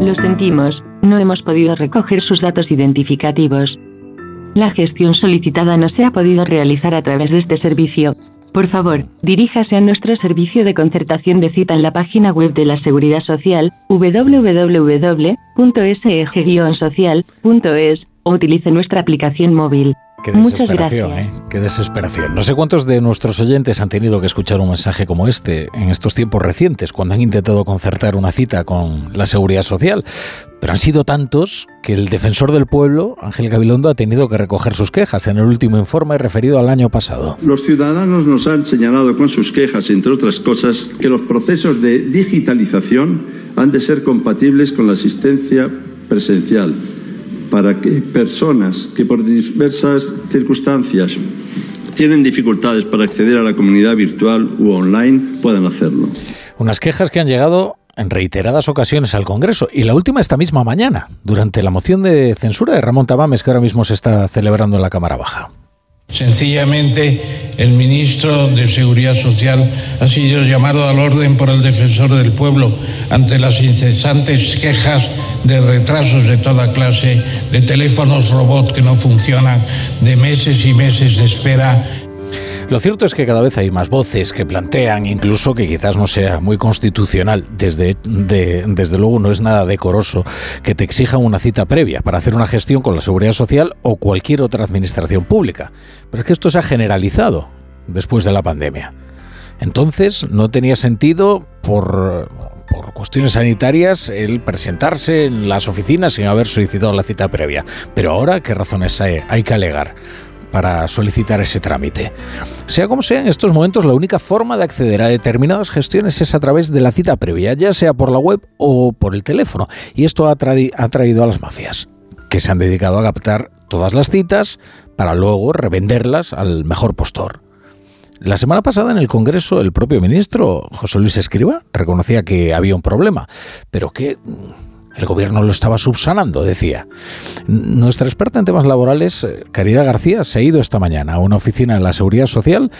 Lo sentimos, no hemos podido recoger sus datos identificativos. La gestión solicitada no se ha podido realizar a través de este servicio. Por favor, diríjase a nuestro servicio de concertación de cita en la página web de la Seguridad Social www.seg-social.es o utilice nuestra aplicación móvil. Qué desesperación, ¿eh? Qué desesperación. No sé cuántos de nuestros oyentes han tenido que escuchar un mensaje como este en estos tiempos recientes, cuando han intentado concertar una cita con la Seguridad Social. Pero han sido tantos que el defensor del pueblo, Ángel Gabilondo, ha tenido que recoger sus quejas en el último informe referido al año pasado. Los ciudadanos nos han señalado con sus quejas, entre otras cosas, que los procesos de digitalización han de ser compatibles con la asistencia presencial para que personas que por diversas circunstancias tienen dificultades para acceder a la comunidad virtual u online puedan hacerlo. Unas quejas que han llegado en reiteradas ocasiones al Congreso y la última esta misma mañana, durante la moción de censura de Ramón Tamames que ahora mismo se está celebrando en la Cámara Baja. Sencillamente, el ministro de Seguridad Social ha sido llamado al orden por el defensor del pueblo ante las incesantes quejas de retrasos de toda clase, de teléfonos robot que no funcionan, de meses y meses de espera lo cierto es que cada vez hay más voces que plantean, incluso que quizás no sea muy constitucional, desde, desde luego no es nada decoroso, que te exijan una cita previa para hacer una gestión con la seguridad social o cualquier otra administración pública. Pero es que esto se ha generalizado después de la pandemia. Entonces no tenía sentido por, por cuestiones sanitarias el presentarse en las oficinas sin haber solicitado la cita previa. Pero ahora, ¿qué razones hay, que alegar? para solicitar ese trámite. Sea como sea, en estos momentos la única forma de acceder a determinadas gestiones es a través de la cita previa, ya sea por la web o por el teléfono. Y esto ha traído a las mafias, que se han dedicado a captar todas las citas para luego revenderlas al mejor postor. La semana pasada en el Congreso el propio ministro José Luis Escriba reconocía que había un problema, pero que el gobierno lo estaba subsanando, decía. Nuestra experta en temas laborales, eh, Caridad García, se ha ido esta mañana a una oficina de la Seguridad Social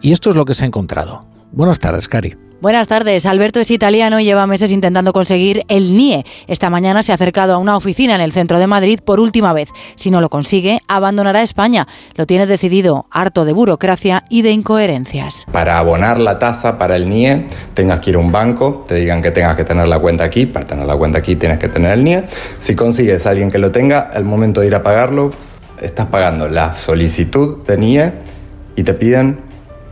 y esto es lo que se ha encontrado. Buenas tardes, Cari. Buenas tardes. Alberto es italiano y lleva meses intentando conseguir el NIE. Esta mañana se ha acercado a una oficina en el centro de Madrid por última vez. Si no lo consigue, abandonará España. Lo tiene decidido, harto de burocracia y de incoherencias. Para abonar la tasa para el NIE, tengas que ir a un banco, te digan que tengas que tener la cuenta aquí. Para tener la cuenta aquí tienes que tener el NIE. Si consigues a alguien que lo tenga, al momento de ir a pagarlo, estás pagando la solicitud de NIE y te piden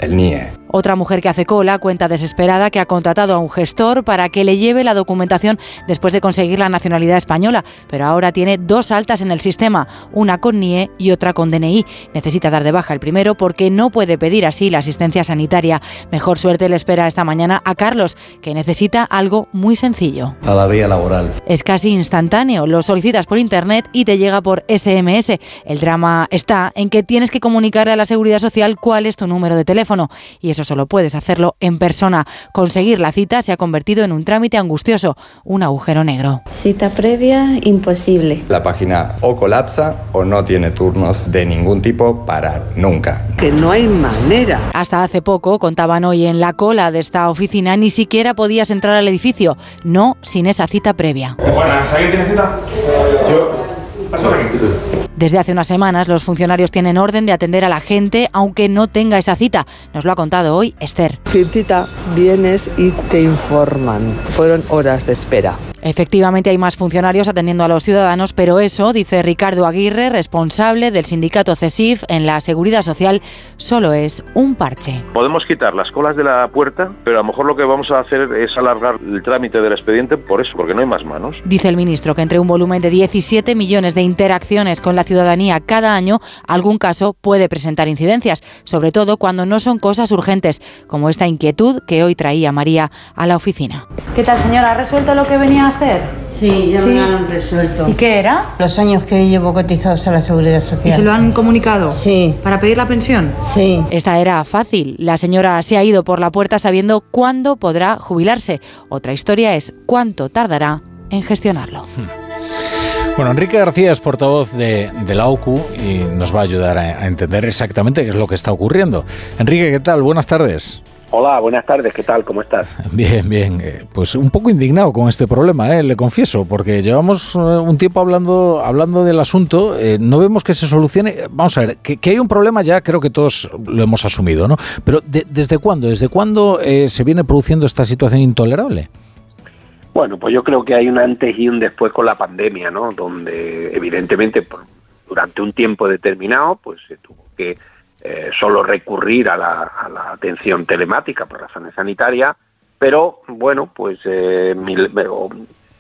el NIE. Otra mujer que hace cola cuenta desesperada que ha contratado a un gestor para que le lleve la documentación después de conseguir la nacionalidad española, pero ahora tiene dos altas en el sistema, una con NIE y otra con DNI. Necesita dar de baja el primero porque no puede pedir así la asistencia sanitaria. Mejor suerte le espera esta mañana a Carlos, que necesita algo muy sencillo. A la vía laboral. Es casi instantáneo, lo solicitas por internet y te llega por SMS. El drama está en que tienes que comunicarle a la seguridad social cuál es tu número de teléfono y eso solo puedes hacerlo en persona. Conseguir la cita se ha convertido en un trámite angustioso, un agujero negro. Cita previa, imposible. La página o colapsa o no tiene turnos de ningún tipo para nunca. Que no hay manera. Hasta hace poco, contaban hoy en la cola de esta oficina, ni siquiera podías entrar al edificio, no sin esa cita previa. Buenas, ¿alguien tiene cita? Yo. Desde hace unas semanas los funcionarios tienen orden de atender a la gente aunque no tenga esa cita. Nos lo ha contado hoy Esther. Sin cita vienes y te informan. Fueron horas de espera. Efectivamente hay más funcionarios atendiendo a los ciudadanos, pero eso, dice Ricardo Aguirre, responsable del sindicato CESIF en la Seguridad Social, solo es un parche. Podemos quitar las colas de la puerta, pero a lo mejor lo que vamos a hacer es alargar el trámite del expediente por eso, porque no hay más manos. Dice el ministro que entre un volumen de 17 millones de interacciones con la ciudadanía cada año, algún caso puede presentar incidencias, sobre todo cuando no son cosas urgentes, como esta inquietud que hoy traía María a la oficina. ¿Qué tal, señora? ¿Ha resuelto lo que venía a hacer? Sí, ya me lo han resuelto. ¿Y qué era? Los años que llevo cotizados a la Seguridad Social. ¿Y se lo han comunicado? Sí. ¿Para pedir la pensión? Sí. Esta era fácil. La señora se ha ido por la puerta sabiendo cuándo podrá jubilarse. Otra historia es cuánto tardará en gestionarlo. Hmm. Bueno, Enrique García es portavoz de, de, la OCU y nos va a ayudar a, a entender exactamente qué es lo que está ocurriendo. Enrique, ¿qué tal? Buenas tardes. Hola, buenas tardes, ¿qué tal? ¿Cómo estás? Bien, bien. Eh, Pues un poco indignado con este problema, ¿eh? le confieso, porque llevamos eh, un tiempo hablando, hablando del asunto, eh, no vemos que se solucione. Vamos a ver, que, que hay un problema ya creo que todos lo hemos asumido, ¿no? Pero de- ¿desde cuándo? ¿Desde cuándo eh, se viene produciendo esta situación intolerable? Bueno, pues yo creo que hay un antes y un después con la pandemia, ¿no? Donde evidentemente por- durante un tiempo determinado, pues se tuvo que eh, solo recurrir a la, a la atención telemática por razones sanitarias, pero bueno, pues eh, mil- o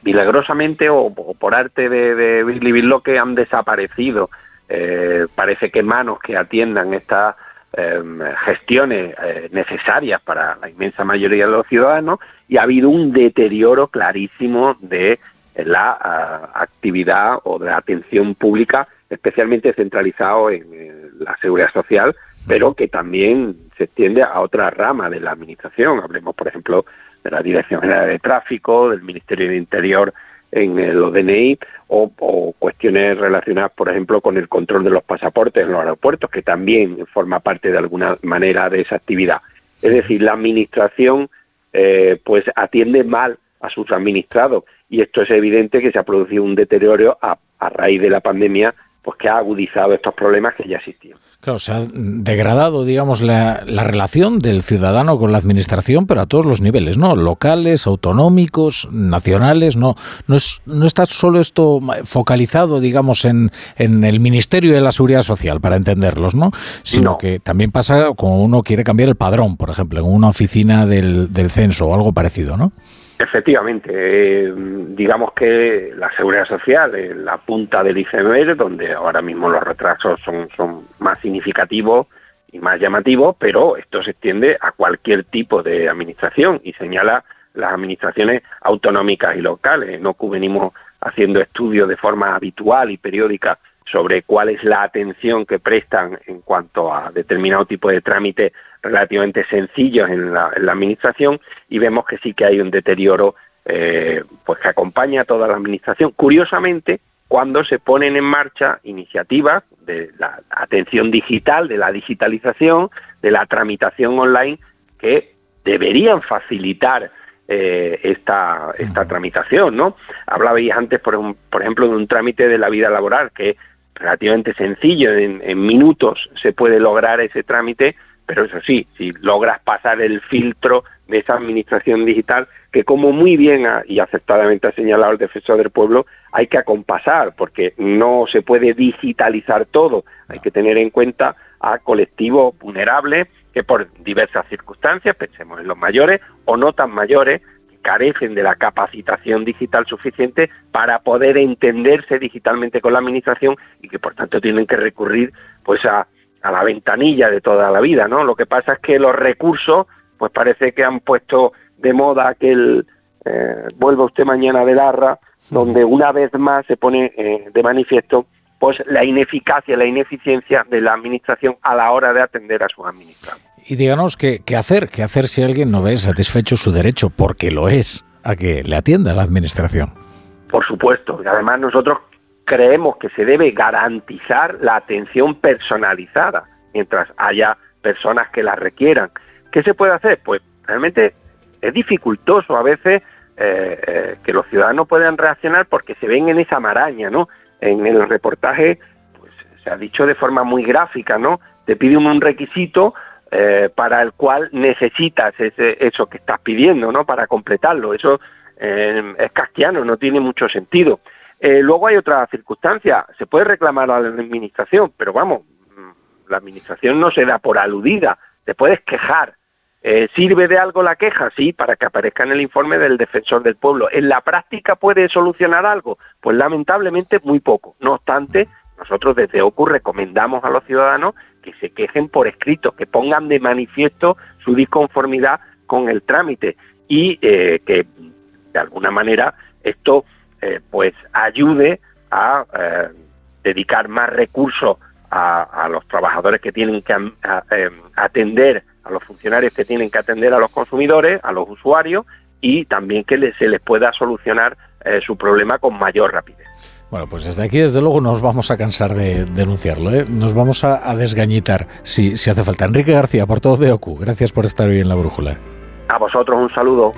milagrosamente o, por arte de, de Billy Bill que han desaparecido. Eh, parece que manos que atiendan estas eh, gestiones eh, necesarias para la inmensa mayoría de los ciudadanos y ha habido un deterioro clarísimo de la ah, actividad o de la atención pública, especialmente centralizado en la seguridad social, pero que también se extiende a otra rama de la administración. Hablemos, por ejemplo, de la Dirección General de Tráfico, del Ministerio de Interior en eh, los DNI o, o cuestiones relacionadas, por ejemplo, con el control de los pasaportes en los aeropuertos, que también forma parte de alguna manera de esa actividad. Es decir, la administración eh, pues atiende mal a sus administrados y esto es evidente que se ha producido un deterioro a, a raíz de la pandemia pues que ha agudizado estos problemas que ya existían. Claro, se ha degradado, digamos, la, la relación del ciudadano con la administración, pero a todos los niveles, ¿no? Locales, autonómicos, nacionales, no, no, es, no está solo esto focalizado, digamos, en, en el Ministerio de la Seguridad Social, para entenderlos, ¿no? Sino No. que también pasa cuando uno quiere cambiar el padrón, por ejemplo, en una oficina del, del censo o algo parecido, ¿no? Efectivamente, eh, digamos que la seguridad social es la punta del iceberg, donde ahora mismo los retrasos son, son más significativos y más llamativos, pero esto se extiende a cualquier tipo de administración y señala las administraciones autonómicas y locales. No venimos haciendo estudios de forma habitual y periódica sobre cuál es la atención que prestan en cuanto a determinado tipo de trámite relativamente sencillos en la, en la administración y vemos que sí que hay un deterioro eh, pues que acompaña a toda la administración. Curiosamente, cuando se ponen en marcha iniciativas de la atención digital, de la digitalización, de la tramitación online, que deberían facilitar eh, esta, esta tramitación, ¿no? Hablabais antes, por, un- por ejemplo, de un trámite de la vida laboral que relativamente sencillo, en, en minutos se puede lograr ese trámite, pero eso sí, si logras pasar el filtro de esa administración digital, que como muy bien ha- y acertadamente ha señalado el defensor del pueblo, hay que acompasar, porque no se puede digitalizar todo, hay que tener en cuenta a colectivos vulnerables que por diversas circunstancias, pensemos en los mayores o no tan mayores, carecen de la capacitación digital suficiente para poder entenderse digitalmente con la administración y que por tanto tienen que recurrir pues a, a la ventanilla de toda la vida, ¿no? Lo que pasa es que los recursos, pues parece que han puesto de moda aquel eh, vuelva usted mañana de Larra, donde una vez más se pone eh, de manifiesto pues la ineficacia, la ineficiencia de la administración a la hora de atender a sus administrados. Y díganos qué, qué hacer, qué hacer si alguien no ve satisfecho su derecho, porque lo es, a que le atienda la administración. Por supuesto, y además nosotros creemos que se debe garantizar la atención personalizada mientras haya personas que la requieran. ¿Qué se puede hacer? Pues realmente es dificultoso a veces eh, eh, que los ciudadanos puedan reaccionar porque se ven en esa maraña, ¿no? En el reportaje pues, se ha dicho de forma muy gráfica, ¿no? Te pide un requisito eh, para el cual necesitas ese, eso que estás pidiendo, ¿no? Para completarlo. Eso eh, es castiano, no tiene mucho sentido. Eh, luego hay otra circunstancia, se puede reclamar a la administración, pero vamos, mm, la administración no se da por aludida, te puedes quejar. Eh, ¿Sirve de algo la queja? Sí, para que aparezca en el informe del defensor del pueblo. ¿En la práctica puede solucionar algo? Pues lamentablemente muy poco. No obstante, nosotros desde OCU recomendamos a los ciudadanos que se quejen por escrito, que pongan de manifiesto su disconformidad con el trámite y eh, que de alguna manera esto eh, pues ayude a eh, dedicar más recursos a, los trabajadores que tienen que eh, atender, a los funcionarios que tienen que atender a los consumidores, a los usuarios y también que se les pueda solucionar eh, su problema con mayor rapidez. Bueno, pues desde aquí, desde luego, nos vamos a cansar de denunciarlo. ¿eh? Nos vamos a, desgañitar si, si hace falta. Enrique García, por todo de OCU, gracias por estar hoy en la brújula. A vosotros un saludo.